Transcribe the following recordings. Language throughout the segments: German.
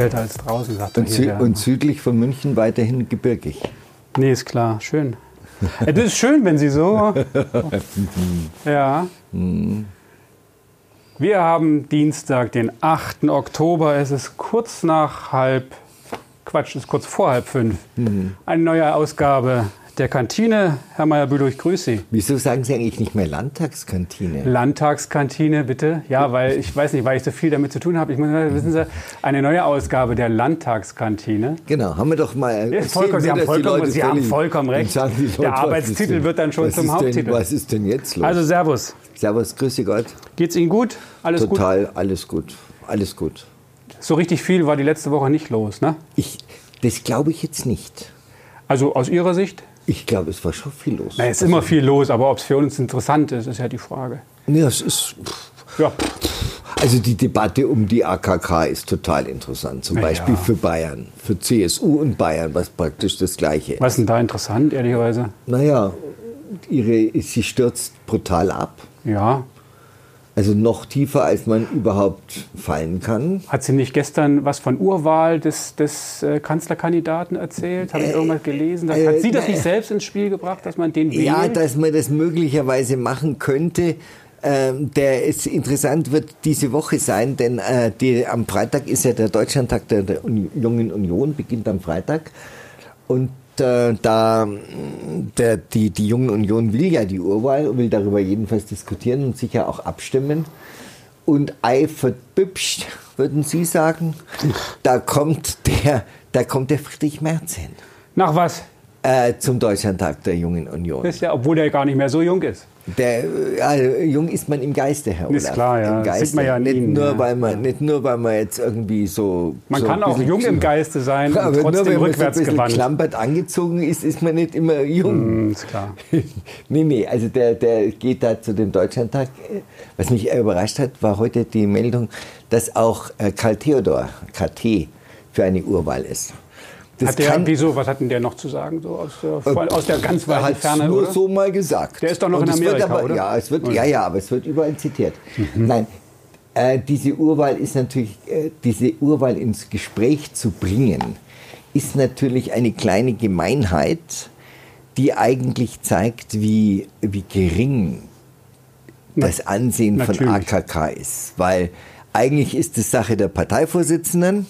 kälter als draußen, sagt Und, hier. und südlich von München weiterhin gebirgig. Nee, ist klar, schön. Es ist schön, wenn Sie so. Ja. Wir haben Dienstag, den 8. Oktober. Es ist kurz nach halb, Quatsch, es ist kurz vor halb fünf. Eine neue Ausgabe der Kantine. Herr Meyer-Bülow, ich grüße Sie. Wieso sagen Sie eigentlich nicht mehr Landtagskantine? Landtagskantine, bitte. Ja, weil ich weiß nicht, weil ich so viel damit zu tun habe. Ich muss, wissen Sie, eine neue Ausgabe der Landtagskantine. Genau, haben wir doch mal. Ja, vollkommen, Sie, haben vollkommen, Sie haben vollkommen recht. Leute, Der Arbeitstitel wird dann schon zum Haupttitel. Denn, was ist denn jetzt los? Also Servus. Servus, grüße Gott. Geht's Ihnen gut? Alles gut? Total, alles gut. Alles gut. So richtig viel war die letzte Woche nicht los, ne? Ich, das glaube ich jetzt nicht. Also aus Ihrer Sicht? Ich glaube, es war schon viel los. Na, es ist immer viel los, aber ob es für uns interessant ist, ist ja die Frage. Ja, es ist, Ja, also die Debatte um die AKK ist total interessant. Zum Ja. Beispiel für Bayern, für CSU und Bayern, was praktisch das Gleiche ist. was ist denn da interessant, ehrlicherweise? Naja, ihre, sie stürzt brutal ab. Ja. Also noch tiefer, als man überhaupt fallen kann. Hat sie nicht gestern was von Urwahl des, des äh, Kanzlerkandidaten erzählt? Habe ich irgendwas gelesen? Das, äh, hat sie das ne- nicht selbst ins Spiel gebracht, dass man den wählt? Ja, dass man das möglicherweise machen könnte. Ähm, der ist interessant wird diese Woche sein, denn äh, die, am Freitag ist ja der Deutschlandtag der, der Jungen Union, beginnt am Freitag. Und äh, da der, die, die Jungen Union will ja die Urwahl und will darüber jedenfalls diskutieren und sicher auch abstimmen. Und ei verbübscht, würden Sie sagen, da kommt der, da kommt der Friedrich Merz hin. Nach was? Äh, zum Deutschlandtag der Jungen Union. Das ist ja, obwohl der gar nicht mehr so jung ist. Der, äh, jung ist man im Geiste, Herr Ist Olaf. klar, ja. Im Geiste. Sieht man ja an nicht, nur, ja. weil man, nicht nur, weil man jetzt irgendwie so. Man so kann auch jung im Geiste sein Aber nur trotzdem wenn man so ein rückwärts gewandt. klampert angezogen ist, ist man nicht immer jung. Hm, ist klar. nee, nee, also der, der geht da zu dem Deutschlandtag. Was mich überrascht hat, war heute die Meldung, dass auch äh, Karl Theodor, KT, für eine Urwahl ist. Das Hat der, kann- wieso, was hat denn der noch zu sagen, so aus der, aus der ganz weiten Ferne? nur oder? so mal gesagt. Der ist doch noch Und in Amerika, aber, oder? Ja, es wird, Oder? ja, ja, aber es wird überall zitiert. Mhm. Nein, äh, diese Urwahl ist natürlich, äh, diese Urwahl ins Gespräch zu bringen, ist natürlich eine kleine Gemeinheit, die eigentlich zeigt, wie, wie gering das Ansehen von natürlich. AKK ist. Weil eigentlich ist es Sache der Parteivorsitzenden,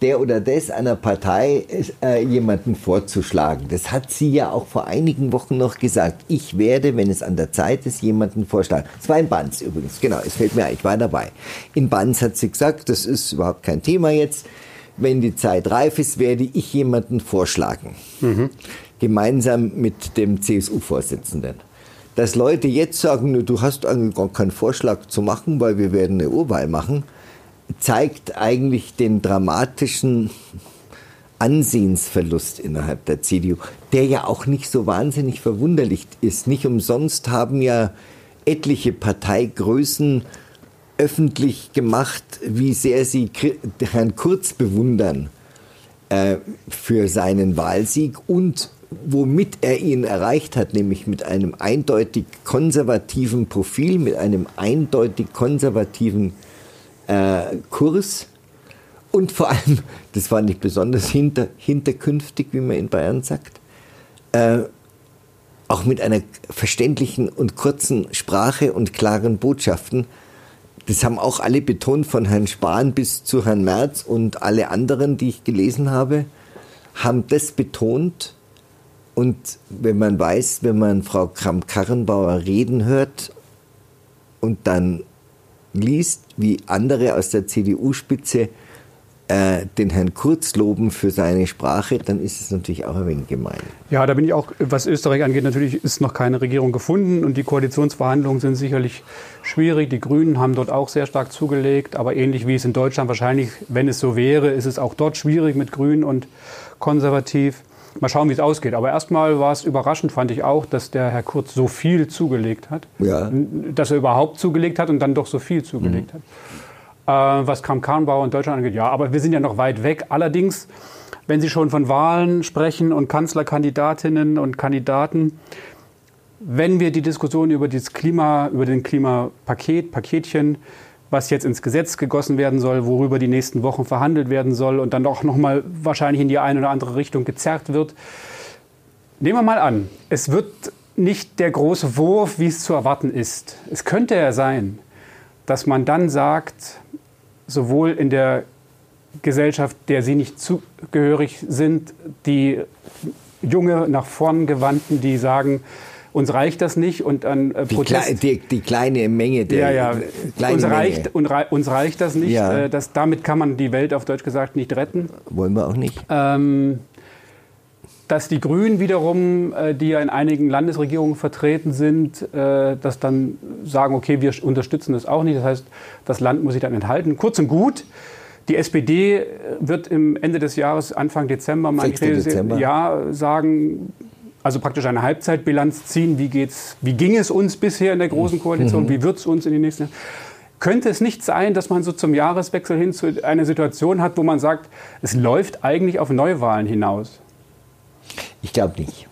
der oder des einer Partei äh, jemanden vorzuschlagen. Das hat sie ja auch vor einigen Wochen noch gesagt. Ich werde, wenn es an der Zeit ist, jemanden vorschlagen. Es war in Banz übrigens, genau, es fällt mir ein, ich war dabei. In Banz hat sie gesagt, das ist überhaupt kein Thema jetzt. Wenn die Zeit reif ist, werde ich jemanden vorschlagen. Gemeinsam mit dem CSU-Vorsitzenden. Dass Leute jetzt sagen, "Nö, du hast eigentlich gar keinen Vorschlag zu machen, weil wir werden eine Urwahl machen, zeigt eigentlich den dramatischen Ansehensverlust innerhalb der CDU, der ja auch nicht so wahnsinnig verwunderlich ist. Nicht umsonst haben ja etliche Parteigrößen öffentlich gemacht, wie sehr sie Herrn Kurz bewundern äh, für seinen Wahlsieg und womit er ihn erreicht hat, nämlich mit einem eindeutig konservativen Profil, mit einem eindeutig konservativen äh, Kurs und vor allem, das war nicht besonders hinter, hinterkünftig, wie man in Bayern sagt, äh, auch mit einer verständlichen und kurzen Sprache und klaren Botschaften. Das haben auch alle betont, von Herrn Spahn bis zu Herrn Merz und alle anderen, die ich gelesen habe, haben das betont. Und wenn man weiß, wenn man Frau Kramp-Karrenbauer reden hört und dann liest, wie andere aus der CDU-Spitze äh, den Herrn Kurz loben für seine Sprache, dann ist es natürlich auch ein wenig gemein. Ja, da bin ich auch, was Österreich angeht, natürlich ist noch keine Regierung gefunden und die Koalitionsverhandlungen sind sicherlich schwierig. Die Grünen haben dort auch sehr stark zugelegt, aber ähnlich wie es in Deutschland wahrscheinlich, wenn es so wäre, ist es auch dort schwierig mit Grün und konservativ. Mal schauen, wie es ausgeht. Aber erstmal war es überraschend, fand ich auch, dass der Herr Kurz so viel zugelegt hat. Ja. Dass er überhaupt zugelegt hat und dann doch so viel zugelegt hat. Äh, was Kram-Karrenbauer in Deutschland angeht, ja, aber wir sind ja noch weit weg. Allerdings, wenn Sie schon von Wahlen sprechen und Kanzlerkandidatinnen und Kandidaten, wenn wir die Diskussion über, Klima, über den Klimapaket, Paketchen was jetzt ins Gesetz gegossen werden soll, worüber die nächsten Wochen verhandelt werden soll und dann auch noch mal wahrscheinlich in die eine oder andere Richtung gezerrt wird. Nehmen wir mal an, es wird nicht der große Wurf, wie es zu erwarten ist. Es könnte ja sein, dass man dann sagt, sowohl in der Gesellschaft, der Sie nicht zugehörig sind, die junge, nach vorn gewandten, die sagen, uns reicht das nicht und an äh, Protest. Die, die, die, kleine Menge der ja, ja. Kleine uns, reicht, Menge. uns reicht das nicht. Ja. Äh, das, damit kann man die Welt auf Deutsch gesagt nicht retten. Wollen wir auch nicht. Ähm, dass die Grünen wiederum, äh, die ja in einigen Landesregierungen vertreten sind, äh, das dann sagen, okay, wir unterstützen das auch nicht. Das heißt, das Land muss sich dann enthalten. Kurz und gut, die SPD wird im Ende des Jahres, Anfang Dezember, mein Dezember. Ja, sagen, also praktisch eine Halbzeitbilanz ziehen. Wie, geht's, wie ging es uns bisher in der Großen Koalition? Mhm. Wie wird es uns in den nächsten Jahren? Könnte es nicht sein, dass man so zum Jahreswechsel hin zu einer Situation hat, wo man sagt, es läuft eigentlich auf Neuwahlen hinaus? Ich glaube nicht.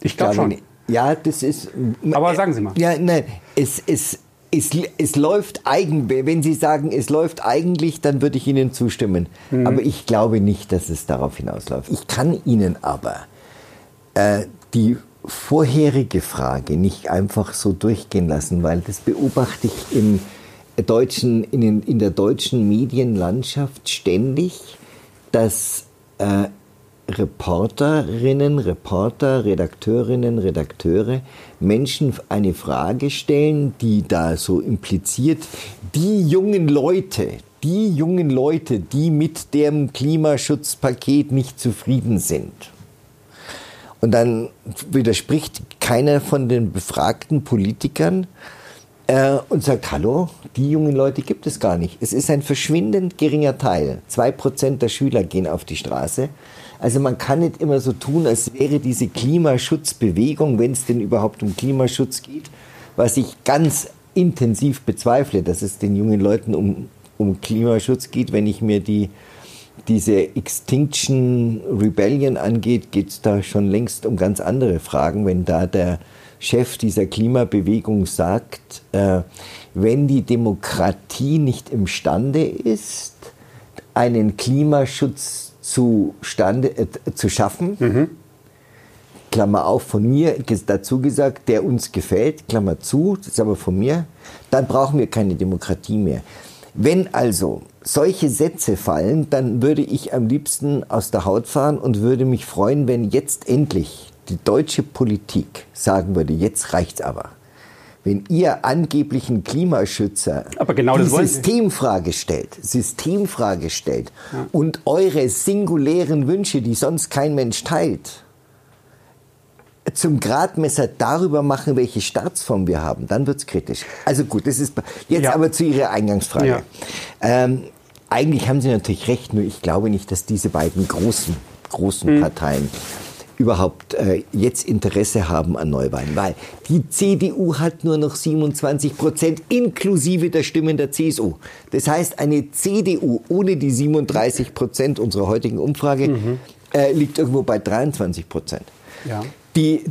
Ich, ich glaube schon. Nicht. Ja, das ist. Aber sagen Sie mal. Ja, nein, es, es, es, es läuft eigentlich, wenn Sie sagen, es läuft eigentlich, dann würde ich Ihnen zustimmen. Mhm. Aber ich glaube nicht, dass es darauf hinausläuft. Ich kann Ihnen aber äh, die vorherige Frage nicht einfach so durchgehen lassen, weil das beobachte ich im deutschen, in, in der deutschen Medienlandschaft ständig, dass äh, Reporterinnen, Reporter, Redakteurinnen, Redakteure Menschen eine Frage stellen, die da so impliziert, die jungen Leute, die jungen Leute, die mit dem Klimaschutzpaket nicht zufrieden sind. Und dann widerspricht keiner von den befragten Politikern äh, und sagt, hallo, die jungen Leute gibt es gar nicht. Es ist ein verschwindend geringer Teil. Zwei Prozent der Schüler gehen auf die Straße. Also man kann nicht immer so tun, als wäre diese Klimaschutzbewegung, wenn es denn überhaupt um Klimaschutz geht, was ich ganz intensiv bezweifle, dass es den jungen Leuten um, um Klimaschutz geht. Wenn ich mir die, diese Extinction Rebellion angeht, geht es da schon längst um ganz andere Fragen. Wenn da der Chef dieser Klimabewegung sagt, äh, wenn die Demokratie nicht imstande ist, einen Klimaschutz zustande, äh, zu schaffen. Mhm. Klammer auf, von mir dazu gesagt, der uns gefällt, Klammer zu, das ist aber von mir, dann brauchen wir keine Demokratie mehr. Wenn also solche Sätze fallen, dann würde ich am liebsten aus der Haut fahren und würde mich freuen, wenn jetzt endlich die deutsche Politik sagen würde, jetzt reicht's aber wenn ihr angeblichen Klimaschützer genau die Systemfrage stellt, Systemfrage stellt ja. und eure singulären Wünsche, die sonst kein Mensch teilt, zum Gradmesser darüber machen, welche Staatsform wir haben, dann wird's kritisch. Also gut, das ist jetzt ja. aber zu Ihrer Eingangsfrage. Ja. Ähm, eigentlich haben Sie natürlich recht, nur ich glaube nicht, dass diese beiden großen, großen hm. Parteien überhaupt äh, jetzt Interesse haben an Neuwahlen, weil die CDU hat nur noch 27 Prozent inklusive der Stimmen der CSU. Das heißt, eine CDU ohne die 37 Prozent unserer heutigen Umfrage mhm. äh, liegt irgendwo bei 23 Prozent. Ja. Die,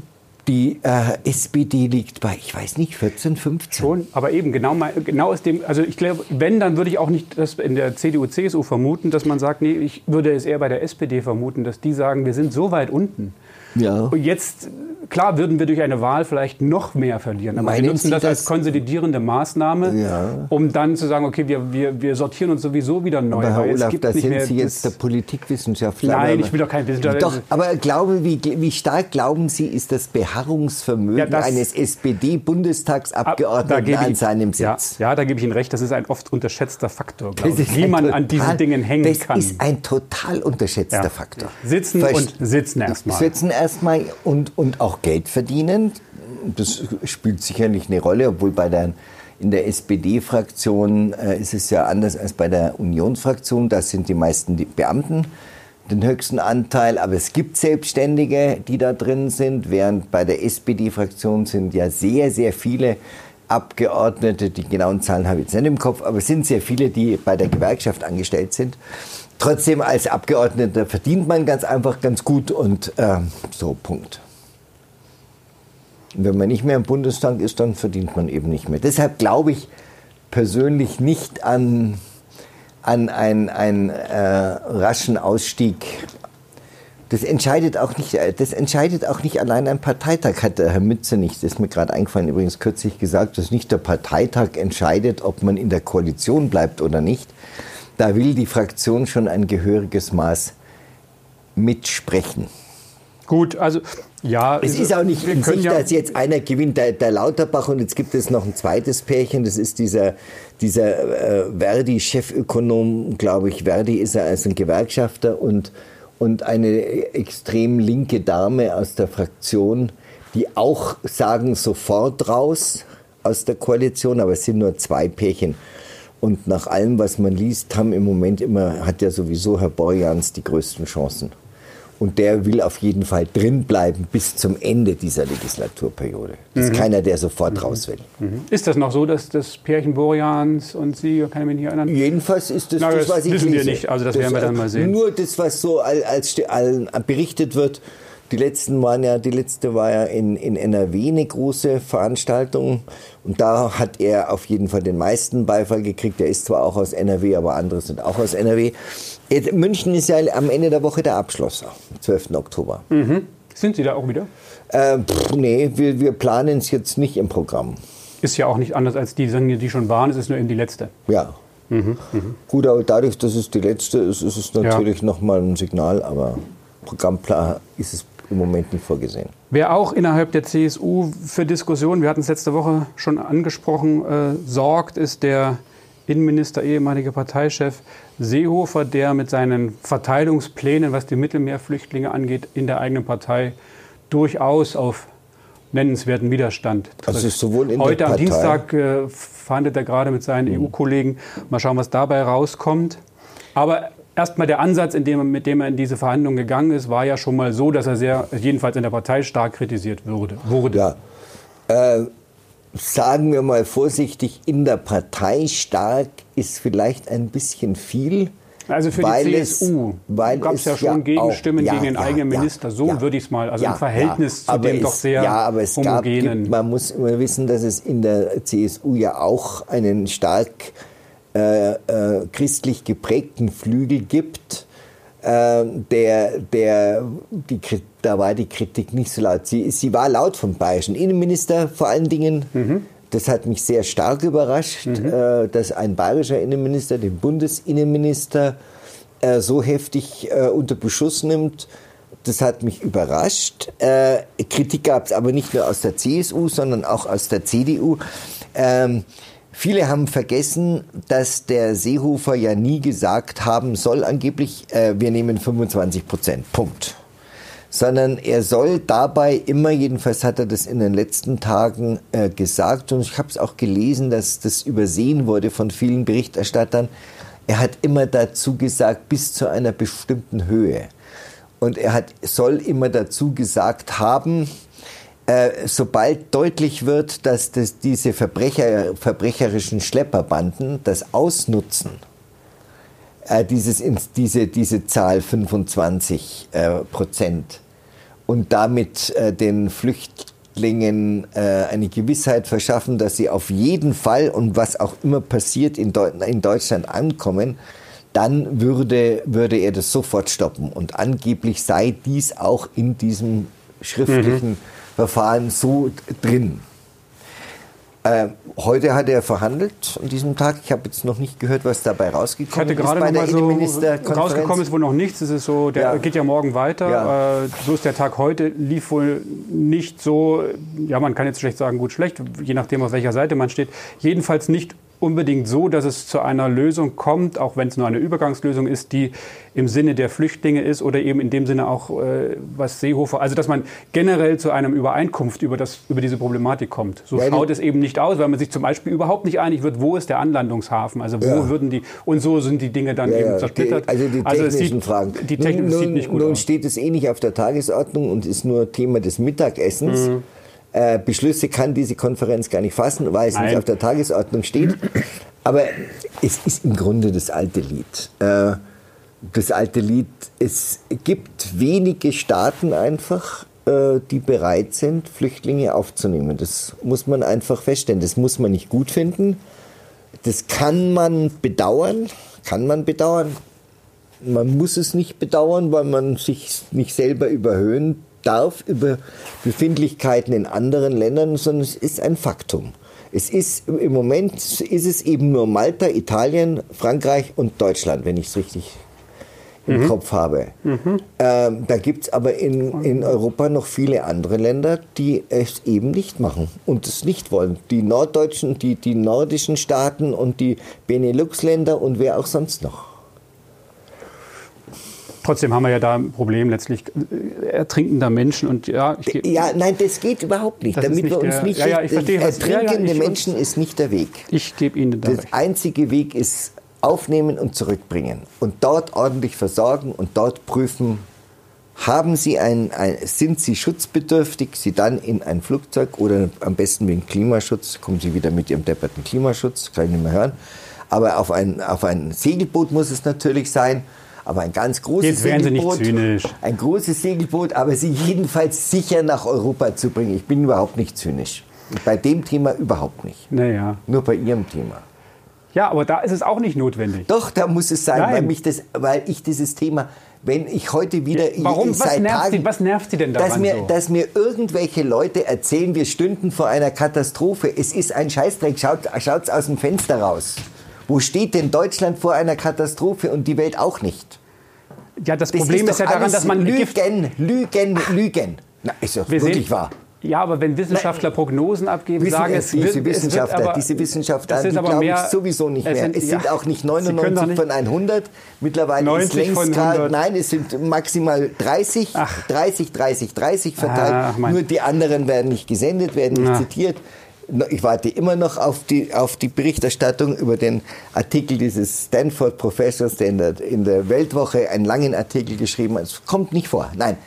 die äh, SPD liegt bei, ich weiß nicht, 14, 15. Schon, aber eben genau, genau aus dem, also ich glaube, wenn, dann würde ich auch nicht das in der CDU, CSU vermuten, dass man sagt, nee, ich würde es eher bei der SPD vermuten, dass die sagen, wir sind so weit unten. Ja. Und jetzt klar würden wir durch eine Wahl vielleicht noch mehr verlieren. Aber Meinen wir nutzen das, das als konsolidierende Maßnahme, ja. um dann zu sagen, okay, wir, wir, wir sortieren uns sowieso wieder neu. Aber Herr Olaf, da sind Sie jetzt der Politikwissenschaftler. Nein, ich will doch kein Wissenschaftler. Doch, aber glaube, wie, wie stark glauben Sie, ist das Beharrungsvermögen ja, das, eines SPD-Bundestagsabgeordneten an seinem Sitz? Ja, ja, da gebe ich Ihnen recht. Das ist ein oft unterschätzter Faktor, ich, wie man total, an diesen Dingen hängen das kann. Das ist ein total unterschätzter Faktor. Sitzen Verst und sitzen erstmal. Sitzen erstmal und, und auch Geld verdienen. Das spielt sicherlich eine Rolle, obwohl bei der, in der SPD-Fraktion äh, ist es ja anders als bei der Unionsfraktion. Da sind die meisten Beamten den höchsten Anteil, aber es gibt Selbstständige, die da drin sind, während bei der SPD-Fraktion sind ja sehr, sehr viele Abgeordnete, die genauen Zahlen habe ich jetzt nicht im Kopf, aber es sind sehr viele, die bei der Gewerkschaft angestellt sind. Trotzdem als Abgeordneter verdient man ganz einfach ganz gut und äh, so, Punkt. wenn man nicht mehr im Bundestag ist, dann verdient man eben nicht mehr. Deshalb glaube ich, persönlich nicht an, an einen, einen äh, raschen Ausstieg das entscheidet auch nicht, äh, das entscheidet auch nicht allein ein Parteitag, hat der Herr Mütze nicht. Das ist mir gerade eingefallen, übrigens kürzlich gesagt, dass nicht der Parteitag entscheidet, ob man in der Koalition bleibt oder nicht. Da will die Fraktion schon ein gehöriges Maß mitsprechen. Gut, also ja. Es ist auch nicht in Sicht, ja dass jetzt einer gewinnt, der, der, Lauterbach, und jetzt gibt es noch ein zweites Pärchen, das ist dieser, dieser äh, Verdi-Chefökonom, glaube ich. Verdi ist er als ein Gewerkschafter und und eine extrem linke Dame aus der Fraktion, die auch sagen, sofort raus aus der Koalition, aber es sind nur zwei Pärchen. Und nach allem, was man liest, haben im Moment immer, hat ja sowieso Herr Borjans die größten Chancen. Und der will auf jeden Fall drin bleiben bis zum Ende dieser Legislaturperiode. Das ist mhm. keiner, der sofort mhm. raus will. Mhm. Ist das noch so, dass das Pärchen Borjans und Sie, kann ich mich nicht erinnern? Jedenfalls ist das, Na, das, das was ich wissen lese. wir nicht, also das, das werden wir dann mal sehen. Nur das, was so als, als berichtet wird, die letzten waren ja, die letzte war ja in, in NRW eine große Veranstaltung und da hat er auf jeden Fall den meisten Beifall gekriegt. Er ist zwar auch aus NRW, aber andere sind auch aus NRW. München ist ja am Ende der Woche der Abschluss, am 12. Oktober. Mhm. Sind Sie da auch wieder? Äh, pff, nee, wir, wir planen es jetzt nicht im Programm. Ist ja auch nicht anders als die, die schon waren, es ist nur eben die letzte. Ja. Mhm, mh. Gut, aber dadurch, dass es die letzte ist, ist es natürlich ja. nochmal ein Signal, aber Programmplan ist es im Moment nicht vorgesehen. Wer auch innerhalb der CSU für Diskussionen, wir hatten es letzte Woche schon angesprochen, äh, sorgt, ist der Innenminister, ehemaliger Parteichef Seehofer, der mit seinen Verteilungsplänen, was die Mittelmeerflüchtlinge angeht, in der eigenen Partei durchaus auf nennenswerten Widerstand trifft. Also sowohl in Heute der Partei am Dienstag äh, verhandelt er gerade mit seinen mhm. EU-Kollegen. Mal schauen, was dabei rauskommt. Aber erstmal der Ansatz, dem, mit dem er in diese Verhandlungen gegangen ist, war ja schon mal so, dass er sehr, jedenfalls in der Partei stark kritisiert würde. wurde. Ja. Äh, sagen wir mal vorsichtig, in der Partei stark ist vielleicht ein bisschen viel. Also für die CSU gab es ja schon ja Gegenstimmen ja, gegen den ja, eigenen Minister. So würde ich es mal, also im Verhältnis zu dem es, doch sehr ja, aber es homogenen. Gab, man muss immer wissen, dass es in der CSU ja auch einen stark äh, äh, christlich geprägten Flügel gibt, äh, der, der, die, da war die Kritik nicht so laut. Sie, sie war laut vom bayerischen Innenminister vor allen Dingen. Mhm. Das hat mich sehr stark überrascht, mhm. äh, dass ein bayerischer Innenminister den Bundesinnenminister äh, so heftig unter Beschuss nimmt. Das hat mich überrascht. Kritik gab es aber nicht nur aus der CSU, sondern auch aus der CDU. Ähm, Viele haben vergessen, dass der Seehofer ja nie gesagt haben soll, angeblich, äh, wir nehmen 25 Prozent. Punkt. Sondern er soll dabei immer, jedenfalls hat er das in den letzten Tagen äh, gesagt, und ich habe es auch gelesen, dass das übersehen wurde von vielen Berichterstattern, er hat immer dazu gesagt, bis zu einer bestimmten Höhe. Und er hat, soll immer dazu gesagt haben, äh, sobald deutlich wird, dass das, diese Verbrecher, verbrecherischen Schlepperbanden das ausnutzen, äh, dieses, diese, diese Zahl 25 äh, Prozent und damit äh, den Flüchtlingen äh, eine Gewissheit verschaffen, dass sie auf jeden Fall und was auch immer passiert in, Deu in Deutschland ankommen, dann würde, würde er das sofort stoppen. Und angeblich sei dies auch in diesem schriftlichen mhm. Verfahren so drin. Äh, heute hat er verhandelt an diesem Tag. Ich habe jetzt noch nicht gehört, was dabei rausgekommen ist. Ich hatte gerade noch so rausgekommen ist wohl noch nichts. Es ist so, der ja. geht ja morgen weiter. Ja. Äh, so ist der Tag heute. Lief wohl nicht so. Ja, man kann jetzt schlecht sagen, gut, schlecht, je nachdem auf welcher Seite man steht. Jedenfalls nicht unbedingt so, dass es zu einer Lösung kommt, auch wenn es nur eine Übergangslösung ist, die im Sinne der Flüchtlinge ist oder eben in dem Sinne auch, äh, was Seehofer, also dass man generell zu einer Übereinkunft über, das, über diese Problematik kommt. So ja, schaut es eben nicht aus, weil man sich zum Beispiel überhaupt nicht einig wird, wo ist der Anlandungshafen, also wo ja. würden die, und so sind die Dinge dann ja, eben zersplittert. Die, also die technischen also sieht, Fragen. Die Technik nun, sieht nicht gut nun aus. steht es eh nicht auf der Tagesordnung und ist nur Thema des Mittagessens. Mhm. Äh, Beschlüsse kann diese Konferenz gar nicht fassen, weil es Nein. nicht auf der Tagesordnung steht. Aber es ist im Grunde das alte Lied. Äh, das alte Lied, es gibt wenige Staaten einfach, äh, die bereit sind, Flüchtlinge aufzunehmen. Das muss man einfach feststellen. Das muss man nicht gut finden. Das kann man bedauern, kann man bedauern. Man muss es nicht bedauern, weil man sich nicht selber überhöhen darf über Befindlichkeiten in anderen Ländern, sondern es ist ein Faktum. Es ist im Moment ist es eben nur Malta, Italien, Frankreich und Deutschland, wenn ich es richtig im mhm. Kopf habe. Mhm. Ähm, da gibt es aber in, in Europa noch viele andere Länder, die es eben nicht machen und es nicht wollen. Die norddeutschen, die, die nordischen Staaten und die Benelux-Länder und wer auch sonst noch. Trotzdem haben wir ja da ein Problem letztlich äh, ertrinkender Menschen und ja. Ich, ja, nein, das geht überhaupt nicht. Damit wir uns der, nicht. Ja, ja, ich verstehe, ertrinkende ja, ja, Menschen ist nicht der Weg. Ich gebe Ihnen da Das recht. einzige Weg ist aufnehmen und zurückbringen und dort ordentlich versorgen und dort prüfen, haben Sie ein, ein, sind Sie schutzbedürftig, Sie dann in ein Flugzeug oder am besten wegen Klimaschutz, kommen Sie wieder mit Ihrem depperten Klimaschutz, kann ich nicht mehr hören, aber auf ein, auf ein Segelboot muss es natürlich sein, aber ein ganz großes Segelboot, Sie nicht zynisch. ein großes Segelboot, aber Sie jedenfalls sicher nach Europa zu bringen. Ich bin überhaupt nicht zynisch. Bei dem Thema überhaupt nicht. Naja. Nur bei Ihrem Thema. Ja, aber da ist es auch nicht notwendig. Doch, da muss es sein, weil, mich das, weil ich dieses Thema, wenn ich heute wieder Warum? Ich, was, nervt Tagen, Sie, was nervt Sie denn daran dass mir, so? dass mir irgendwelche Leute erzählen, wir stünden vor einer Katastrophe. Es ist ein Scheißdreck, schaut es aus dem Fenster raus. Wo steht denn Deutschland vor einer Katastrophe und die Welt auch nicht? Ja, das, das Problem ist, ist ja daran, dass man Lügen, Lügen, Lügen. Na, ist doch wirklich sehen, wahr. Ja, aber wenn Wissenschaftler Prognosen abgeben, sagen es diese wird, Wissenschaftler, es wird aber, diese Wissenschaftler, die glaube ich sowieso nicht mehr. Sind, es sind ja, auch nicht 99 nicht von 100. Mittlerweile ist längst gerade, nein, es sind maximal 30, Ach. 30, 30, 30 verteilt. Ach, Nur die anderen werden nicht gesendet, werden nicht Na. zitiert. Ich warte immer noch auf die, auf die Berichterstattung über den Artikel dieses Stanford-Professors, der in, der in der Weltwoche einen langen Artikel geschrieben hat. Es kommt nicht vor. Nein,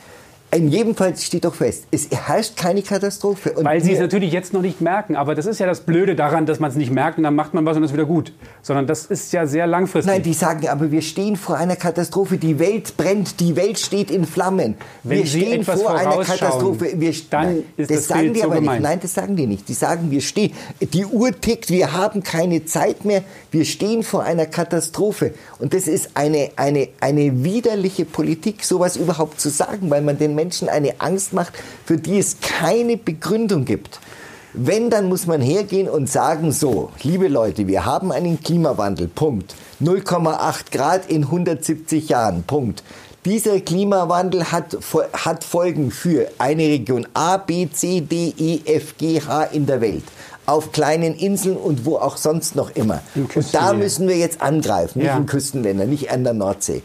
in jedem Fall steht doch fest, es herrscht keine Katastrophe. Und Weil Sie es natürlich jetzt noch nicht merken. Aber das ist ja das Blöde daran, dass man es nicht merkt und dann macht man was und es wieder gut. Sondern das ist ja sehr langfristig. Nein, die sagen, aber wir stehen vor einer Katastrophe. Die Welt brennt, die Welt steht in Flammen. Wenn wir Sie stehen vor einer Katastrophe. Wir, dann nein, ist das, das sagen die aber nicht. Nein, das sagen die nicht. Die sagen, wir stehen. Die Uhr tickt, wir haben keine Zeit mehr. Wir stehen vor einer Katastrophe. Und das ist eine, eine, eine widerliche Politik, sowas überhaupt zu sagen, weil man den Menschen eine Angst macht, für die es keine Begründung gibt. Wenn, dann muss man hergehen und sagen, so, liebe Leute, wir haben einen Klimawandel, Punkt. 0,8 Grad in 170 Jahren, Punkt. Dieser Klimawandel hat, hat Folgen für eine Region A, B, C, D, E, F, G, H in der Welt. Auf kleinen Inseln und wo auch sonst noch immer. Und da müssen wir jetzt angreifen, nicht ja. in Küstenländern, nicht an der Nordsee.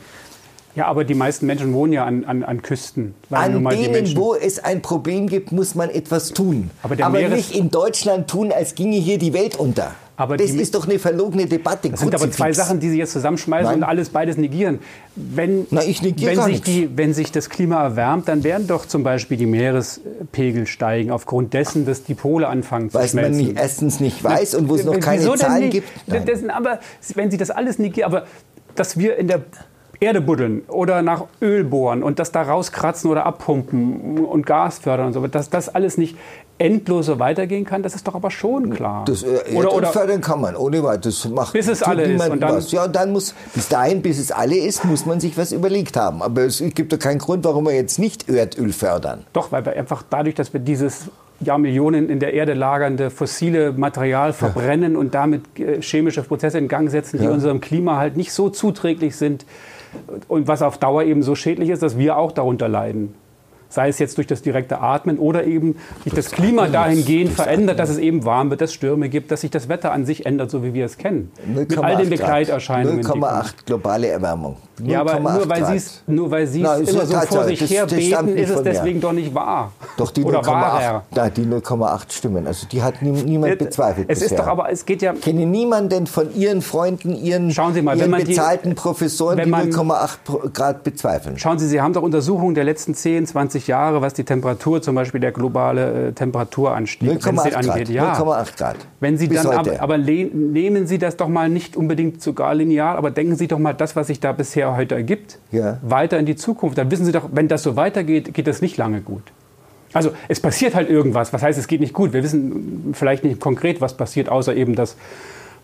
Ja, aber die meisten Menschen wohnen ja an, an, an Küsten. An denen, wo es ein Problem gibt, muss man etwas tun. Aber, aber nicht in Deutschland tun, als ginge hier die Welt unter. Aber das ist doch eine verlogene Debatte. Das sind aber zwei Sachen, die Sie jetzt zusammenschmeißen Nein. und alles beides negieren. Wenn, Na, negiere wenn, sich die, wenn sich das Klima erwärmt, dann werden doch zum Beispiel die Meerespegel steigen, aufgrund dessen, dass die Pole anfangen zu Weil schmelzen. Weil man nicht erstens nicht weiß Na, und wo es noch keine Zahlen gibt. Dessen, aber wenn Sie das alles negieren, aber dass wir in der Erde buddeln oder nach Öl bohren und das da rauskratzen oder abpumpen und Gas fördern und so, dass das alles nicht endlos so weitergehen kann, das ist doch aber schon klar. Das äh, oder, oder fördern kann man, ohne weiteres. Macht, bis es alle ist. Und dann, was. Ja, dann muss, bis dahin, bis es alle ist, muss man sich was überlegt haben. Aber es gibt doch keinen Grund, warum wir jetzt nicht Erdöl fördern. Doch, weil wir einfach dadurch, dass wir dieses Jahrmillionen in der Erde lagernde fossile Material verbrennen ja. und damit äh, chemische Prozesse in Gang setzen, die ja. unserem Klima halt nicht so zuträglich sind, und was auf Dauer eben so schädlich ist, dass wir auch darunter leiden sei es jetzt durch das direkte Atmen oder eben durch das, das Klima dahingehend verändert, dass es eben warm wird, dass es Stürme gibt, dass sich das Wetter an sich ändert, so wie wir es kennen. Mit all den Begleiterscheinungen. 0,8 globale Erwärmung. Ja, aber nur weil, Sie's, nur weil Sie es immer so vor sich her beten, ist es deswegen doch nicht wahr. Doch die 0,8 die 0,8 stimmen. Also die hat niemand bezweifelt Es bisher. ist doch aber, es geht ja... Kenne niemanden von Ihren Freunden, Ihren, Schauen Sie mal, Ihren wenn bezahlten die, Professoren, die 0,8 Grad bezweifeln? Schauen Sie, Sie haben doch Untersuchungen der letzten 10, 20 Jahre, was die Temperatur, zum Beispiel der globale äh, Temperaturanstieg 0,8 angeht. Ja. 0,8 Grad. Wenn Sie Bis dann, aber, aber nehmen Sie das doch mal nicht unbedingt sogar linear, aber denken Sie doch mal das, was sich da bisher heute ergibt, ja. weiter in die Zukunft. Dann wissen Sie doch, wenn das so weitergeht, geht das nicht lange gut. Also es passiert halt irgendwas. Was heißt, es geht nicht gut? Wir wissen vielleicht nicht konkret, was passiert, außer eben, dass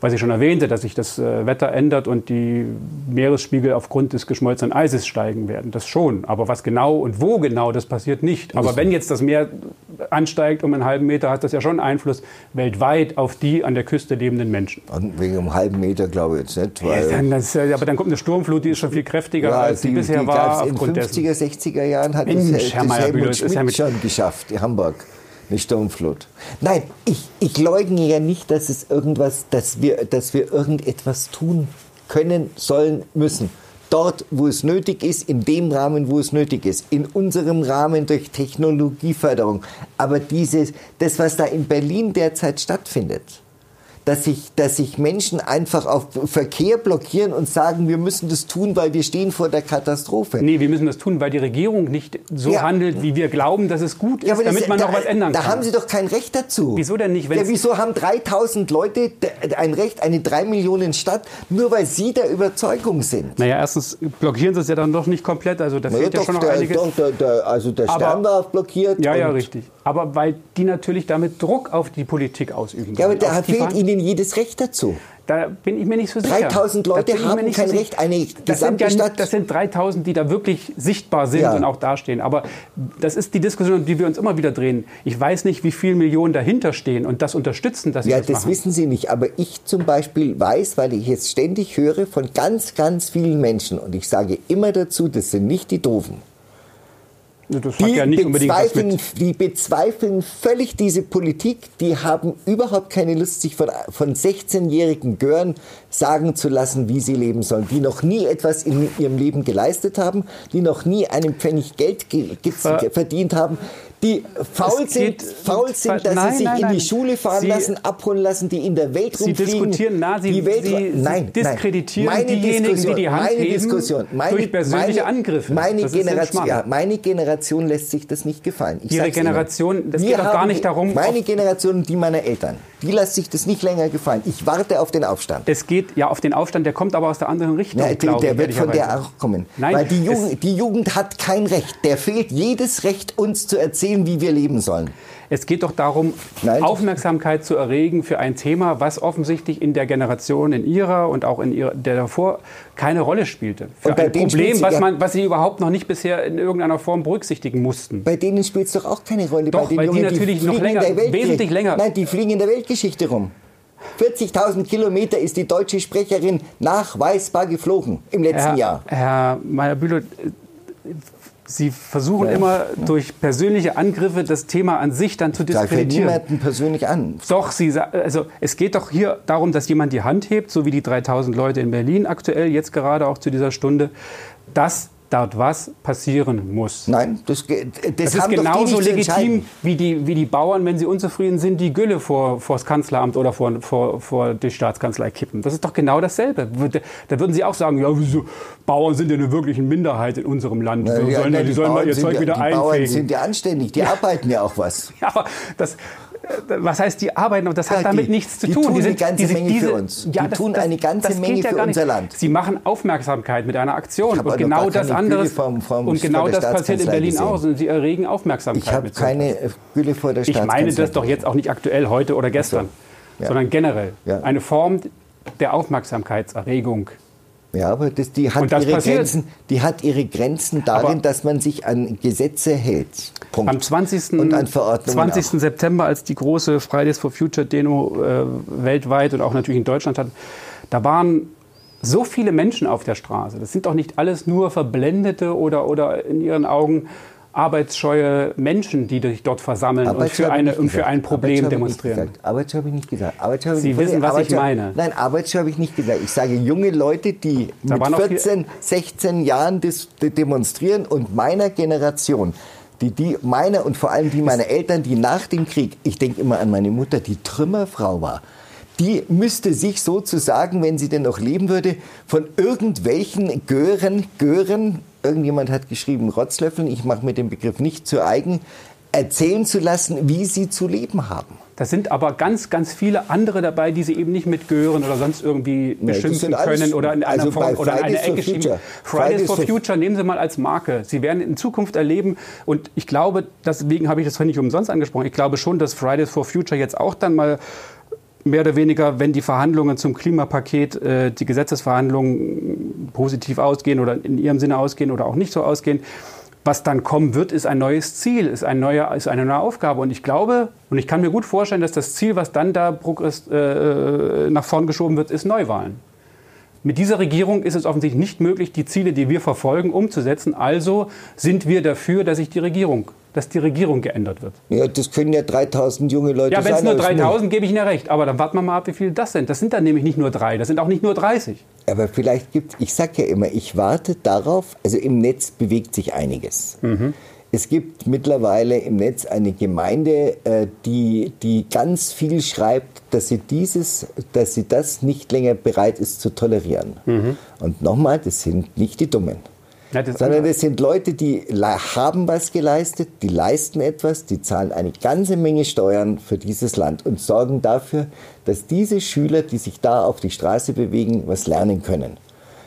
was ich schon erwähnte, dass sich das äh, Wetter ändert und die Meeresspiegel aufgrund des geschmolzenen Eises steigen werden. Das schon. Aber was genau und wo genau, das passiert nicht. Aber wenn jetzt das Meer ansteigt um einen halben Meter, hat das ja schon Einfluss weltweit auf die an der Küste lebenden Menschen. Wegen einem halben Meter glaube ich jetzt nicht. Ja, dann, das, aber dann kommt eine Sturmflut, die ist schon viel kräftiger, ja, als die, die bisher die war. In den 50er, 60er Jahren hat Mensch, das, das Helmut Schmidt schon geschafft, in Hamburg eine Sturmflut. Nein, ich, ich leugne ja nicht, dass es irgendwas, dass wir, dass wir irgendetwas tun können, sollen, müssen. Dort, wo es nötig ist, in dem Rahmen, wo es nötig ist, in unserem Rahmen durch Technologieförderung. Aber dieses, das, was da in Berlin derzeit stattfindet, dass sich, dass sich Menschen einfach auf Verkehr blockieren und sagen, wir müssen das tun, weil wir stehen vor der Katastrophe. Nee, wir müssen das tun, weil die Regierung nicht so ja. handelt, wie wir glauben, dass es gut ist, ja, damit das, man da, noch was ändern kann. Da haben Sie doch kein Recht dazu. Wieso denn nicht? Ja, wieso haben 3000 Leute ein Recht, eine 3 Millionen Stadt, nur weil Sie der Überzeugung sind? Naja, erstens blockieren Sie es ja dann doch nicht komplett. Also da naja, fehlt ja schon noch der, einiges. Doch, der, der, also der Stern war blockiert. Ja, ja, richtig. Aber weil die natürlich damit Druck auf die Politik ausüben. Ja, aber da fehlt Ihnen jedes Recht dazu? Da bin ich mir nicht so sicher. 3000 Leute haben kein so Recht, eine das gesamte ja, Stadt... Das sind 3000, die da wirklich sichtbar sind ja. und auch dastehen. Aber das ist die Diskussion, die wir uns immer wieder drehen. Ich weiß nicht, wie viele Millionen dahinter stehen und das unterstützen, dass sie ja, das Ja, das wissen Sie nicht. Aber ich zum Beispiel weiß, weil ich jetzt ständig höre von ganz, ganz vielen Menschen und ich sage immer dazu, das sind nicht die Doofen das die, ja bezweifeln, die bezweifeln völlig diese Politik. Die haben überhaupt keine Lust, sich von, von 16-jährigen Gören sagen zu lassen, wie sie leben sollen. Die noch nie etwas in ihrem Leben geleistet haben, die noch nie einen Pfennig Geld verdient haben, die faul sind, faul sind, dass nein, sie sich nein, in die Schule fahren sie, lassen, abholen lassen, die in der Welt rumfliegen. Sie diskutieren, na, sie, die Welt, sie, nein, diskreditieren meine diejenigen, die die Hand meine heben Diskussion, meine, durch persönliche meine, Angriffe. Meine Generation, ja, meine Generation lässt sich das nicht gefallen. Ich Ihre Generation, das geht doch gar nicht darum... Meine Generation, die meiner Eltern, die lässt sich das nicht länger gefallen. Ich warte auf den Aufstand. Es geht ja auf den Aufstand, der kommt aber aus der anderen Richtung. Ja, der, der wird von der auch kommen. Nein, Weil die Jugend, die Jugend hat kein Recht. Der fehlt jedes Recht, uns zu erzählen, wie wir leben sollen. Es geht doch darum, Nein. Aufmerksamkeit zu erregen für ein Thema, was offensichtlich in der Generation, in ihrer und auch in ihrer, der davor keine Rolle spielte. Für ein Problem, was, man, was sie überhaupt noch nicht bisher in irgendeiner Form berücksichtigen mussten. Bei denen spielt es doch auch keine Rolle. Doch, bei den weil Jungen, die natürlich die noch länger, wesentlich länger. Nein, die fliegen in der Weltgeschichte rum. 40.000 Kilometer ist die deutsche Sprecherin nachweisbar geflogen im letzten Herr, Jahr. Herr Meyer-Bülow, Sie versuchen ja. immer durch persönliche Angriffe das Thema an sich dann zu diskreditieren. Ich niemanden persönlich an. Doch, Sie, also es geht doch hier darum, dass jemand die Hand hebt, so wie die 3000 Leute in Berlin aktuell, jetzt gerade auch zu dieser Stunde, dass dort was passieren muss. Nein, das, das, das ist genauso legitim wie die, wie die Bauern, wenn sie unzufrieden sind, die Gülle vor, vor das Kanzleramt oder vor, vor, vor die Staatskanzlei kippen. Das ist doch genau dasselbe. Da würden sie auch sagen, ja, wieso, Bauern sind ja eine wirkliche Minderheit in unserem Land. Na, ja, sollen, ja, die, die sollen mal ihr Zeug wieder die einfegen. Die Bauern sind ja anständig, die ja. arbeiten ja auch was. Ja, aber das, was heißt die arbeiten? Das hat ja, damit die, nichts zu die tun. Tun die sind, eine ganze Menge für uns. Ja, die das, tun das, eine ganze Menge für unser Land. Sie machen Aufmerksamkeit mit einer Aktion. Und genau das andere. Und genau das passiert in Berlin gesehen. auch. Und sie erregen Aufmerksamkeit. Ich habe keine Gülle vor der. Ich meine das doch jetzt auch nicht aktuell, heute oder gestern, so. ja. sondern generell. Ja. Eine Form der Aufmerksamkeitserregung. Ja, aber das, die, hat ihre Grenzen, die hat ihre Grenzen darin, aber dass man sich an Gesetze hält. Punkt. Am 20. Und an Verordnungen 20. Auch. September, als die große Fridays for Future Demo äh, weltweit und auch natürlich in Deutschland hat, da waren so viele Menschen auf der Straße. Das sind doch nicht alles nur Verblendete oder, oder in ihren Augen arbeitsscheue Menschen, die sich dort versammeln und für, eine, und für ein Problem demonstrieren. Arbeitsscheu habe ich nicht gesagt. Sie wissen, was ich meine. Nein, Arbeitsscheu habe ich nicht gesagt. Ich sage junge Leute, die da mit 14, 16 Jahren demonstrieren und meiner Generation, die, die meiner und vor allem die meiner Eltern, die nach dem Krieg, ich denke immer an meine Mutter, die Trümmerfrau war die müsste sich sozusagen, wenn sie denn noch leben würde, von irgendwelchen Gören, Gören, irgendjemand hat geschrieben Rotzlöffeln, ich mache mir den Begriff nicht zu eigen, erzählen zu lassen, wie sie zu leben haben. Da sind aber ganz, ganz viele andere dabei, die sie eben nicht mit Gören oder sonst irgendwie beschimpfen nee, können oder in einer also Form oder in eine Ecke schieben. Fridays, Fridays for Future nehmen Sie mal als Marke. Sie werden in Zukunft erleben und ich glaube, deswegen habe ich das nicht umsonst angesprochen, ich glaube schon, dass Fridays for Future jetzt auch dann mal mehr oder weniger, wenn die Verhandlungen zum Klimapaket, äh, die Gesetzesverhandlungen positiv ausgehen oder in ihrem Sinne ausgehen oder auch nicht so ausgehen, was dann kommen wird, ist ein neues Ziel, ist, ein neuer, ist eine neue Aufgabe. Und ich glaube, und ich kann mir gut vorstellen, dass das Ziel, was dann da progress, äh, nach vorn geschoben wird, ist Neuwahlen. Mit dieser Regierung ist es offensichtlich nicht möglich, die Ziele, die wir verfolgen, umzusetzen. Also sind wir dafür, dass sich die Regierung dass die Regierung geändert wird. Ja, das können ja 3000 junge Leute sein. Ja, wenn es nur 3000, gebe ich Ihnen recht. Aber dann warten wir mal ab, wie viele das sind. Das sind dann nämlich nicht nur drei, das sind auch nicht nur 30. Aber vielleicht gibt ich sage ja immer, ich warte darauf, also im Netz bewegt sich einiges. Mhm. Es gibt mittlerweile im Netz eine Gemeinde, äh, die, die ganz viel schreibt, dass sie dieses, dass sie das nicht länger bereit ist zu tolerieren. Mhm. Und nochmal, das sind nicht die Dummen. Ja, das sondern es sind Leute, die haben was geleistet, die leisten etwas, die zahlen eine ganze Menge Steuern für dieses Land und sorgen dafür, dass diese Schüler, die sich da auf die Straße bewegen, was lernen können.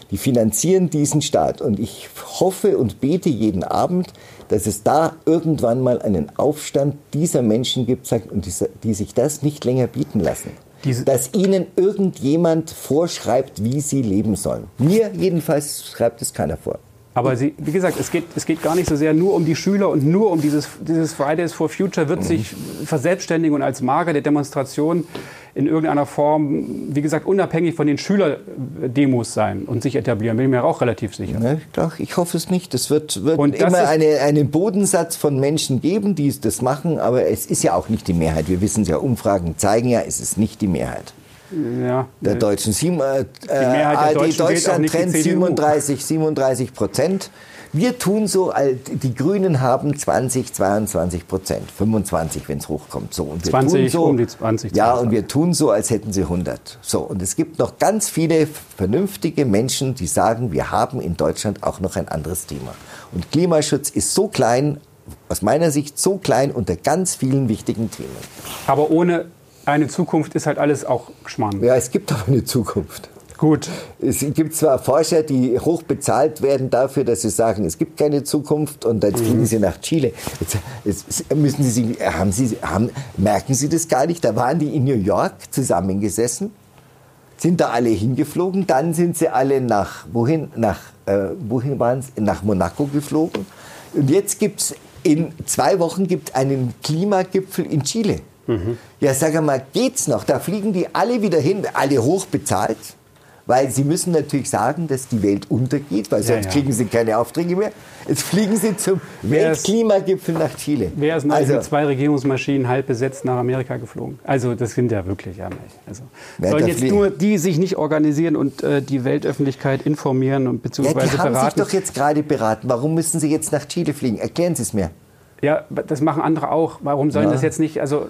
Die finanzieren diesen Staat und ich hoffe und bete jeden Abend, dass es da irgendwann mal einen Aufstand dieser Menschen gibt und die, die sich das nicht länger bieten lassen. Diese dass ihnen irgendjemand vorschreibt, wie sie leben sollen. Mir jedenfalls schreibt es keiner vor. Aber sie, wie gesagt, es geht, es geht gar nicht so sehr nur um die Schüler und nur um dieses, dieses Fridays for Future wird mhm. sich verselbstständigen und als Marke der Demonstration in irgendeiner Form, wie gesagt, unabhängig von den Schülerdemos sein und sich etablieren. Bin ich mir auch relativ sicher. Ne, doch, ich hoffe es nicht. Es wird, wird immer eine, einen Bodensatz von Menschen geben, die das machen, aber es ist ja auch nicht die Mehrheit. Wir wissen es ja, Umfragen zeigen ja, es ist nicht die Mehrheit ja, der Deutschen. Sieben, äh, die Mehrheit der Deutschen Deutschland trennt 37, 37 Prozent. Wir tun so, die Grünen haben 20, 22 Prozent, 25, wenn es hochkommt. So, und wir 20, tun so, um die 20. Ja, und wir tun so, als hätten sie 100. So, und es gibt noch ganz viele vernünftige Menschen, die sagen, wir haben in Deutschland auch noch ein anderes Thema. Und Klimaschutz ist so klein, aus meiner Sicht so klein unter ganz vielen wichtigen Themen. Aber ohne eine Zukunft ist halt alles auch Schmarrn. Ja, es gibt aber eine Zukunft. Gut. Es gibt zwar Forscher, die hoch bezahlt werden dafür, dass sie sagen, es gibt keine Zukunft und dann mhm. fliegen sie nach Chile. Jetzt, jetzt müssen sie, haben sie, haben, merken Sie das gar nicht? Da waren die in New York zusammengesessen, sind da alle hingeflogen, dann sind sie alle nach, wohin, nach, äh, wohin waren sie? Nach Monaco geflogen. Und jetzt gibt es, in zwei Wochen gibt einen Klimagipfel in Chile. Mhm. Ja, sag mal, geht's noch? Da fliegen die alle wieder hin, alle hoch bezahlt. Weil sie müssen natürlich sagen, dass die Welt untergeht, weil sonst ja, ja. kriegen sie keine Aufträge mehr. Jetzt fliegen sie zum Weltklimagipfel nach Chile. Wer ist also, mit zwei Regierungsmaschinen halb besetzt nach Amerika geflogen? Also das sind ja wirklich ja nicht. Also, sollen jetzt nur die sich nicht organisieren und äh, die Weltöffentlichkeit informieren und beziehungsweise ja, die haben beraten? sich doch jetzt gerade beraten. Warum müssen sie jetzt nach Chile fliegen? Erklären Sie es mir. Ja, das machen andere auch. Warum sollen ja. das jetzt nicht? Also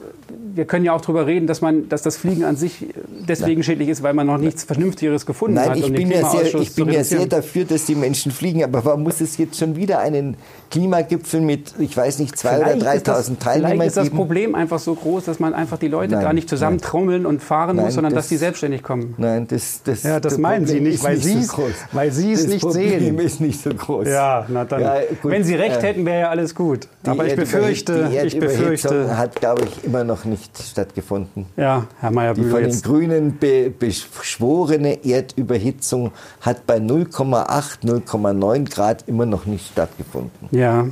wir können ja auch darüber reden, dass man, dass das Fliegen an sich deswegen ja. schädlich ist, weil man noch nichts Vernünftigeres gefunden Nein, hat. Nein, um ich bin, ja sehr, ich bin ja sehr dafür, dass die Menschen fliegen. Aber warum muss es jetzt schon wieder einen Klimagipfel mit, ich weiß nicht, zwei oder 3.000 Teilnehmern Vielleicht ist das Problem einfach so groß, dass man einfach die Leute Nein, da nicht zusammentrommeln und fahren Nein, muss, sondern das, dass die selbstständig kommen. Nein, das, das, ja, das, meinen Sie nicht, weil Sie so weil Sie es nicht Problem sehen. Das Problem ist nicht so groß. Ja, na dann. Ja, wenn Sie recht äh, hätten, wäre ja alles gut. Aber ich befürchte, ich befürchte, hat, glaube ich, immer noch nicht stattgefunden. Ja, Herr Mayer, die von den Grünen be beschworene Erdüberhitzung hat bei 0,8, 0,9 Grad immer noch nicht stattgefunden. Ja,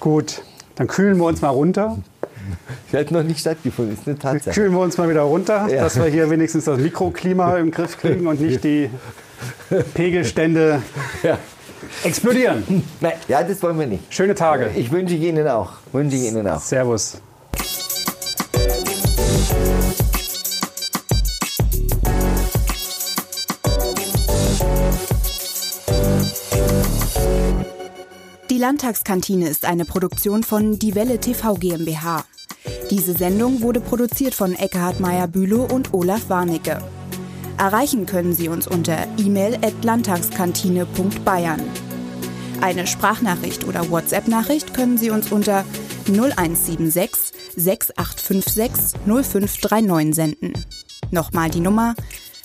gut. Dann kühlen wir uns mal runter. Sie hat noch nicht stattgefunden, ist eine Tatsache. Kühlen wir uns mal wieder runter, ja. dass wir hier wenigstens das Mikroklima im Griff kriegen und nicht die Pegelstände ja. Explodieren. Nein, ja, das wollen wir nicht. Schöne Tage. Ich wünsche Ihnen auch. Wünsche Ihnen auch. Servus. Die Landtagskantine ist eine Produktion von Die Welle TV GmbH. Diese Sendung wurde produziert von Eckhard Meyer-Bülow und Olaf Warnecke. Erreichen können Sie uns unter e-mail at landtagskantine.bayern. Eine Sprachnachricht oder WhatsApp-Nachricht können Sie uns unter 0176 6856 0539 senden. Nochmal die Nummer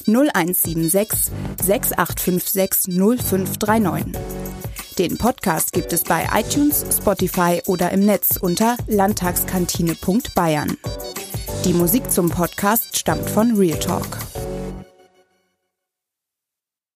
0176 6856 0539. Den Podcast gibt es bei iTunes, Spotify oder im Netz unter landtagskantine.bayern. Die Musik zum Podcast stammt von Real Talk.